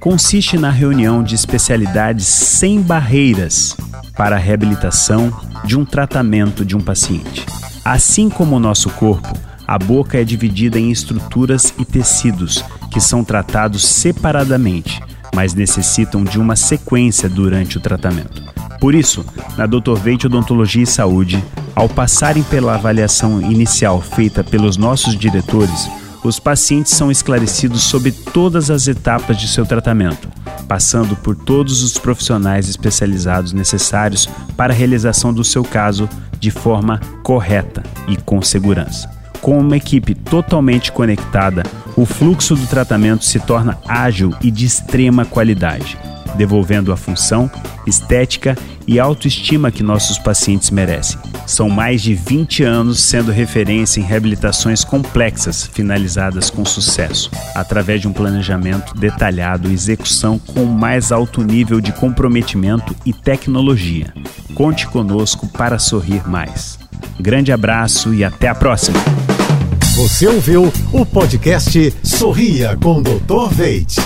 Consiste na reunião de especialidades sem barreiras para a reabilitação de um tratamento de um paciente. Assim como o nosso corpo, a boca é dividida em estruturas e tecidos que são tratados separadamente, mas necessitam de uma sequência durante o tratamento. Por isso, na Dr. Veite Odontologia e Saúde, ao passarem pela avaliação inicial feita pelos nossos diretores, os pacientes são esclarecidos sobre todas as etapas de seu tratamento, passando por todos os profissionais especializados necessários para a realização do seu caso de forma correta e com segurança. Com uma equipe totalmente conectada, o fluxo do tratamento se torna ágil e de extrema qualidade, devolvendo a função, estética e autoestima que nossos pacientes merecem. São mais de 20 anos sendo referência em reabilitações complexas finalizadas com sucesso, através de um planejamento detalhado e execução com mais alto nível de comprometimento e tecnologia. Conte conosco para sorrir mais. Grande abraço e até a próxima! Você ouviu o podcast Sorria com Dr. Veit.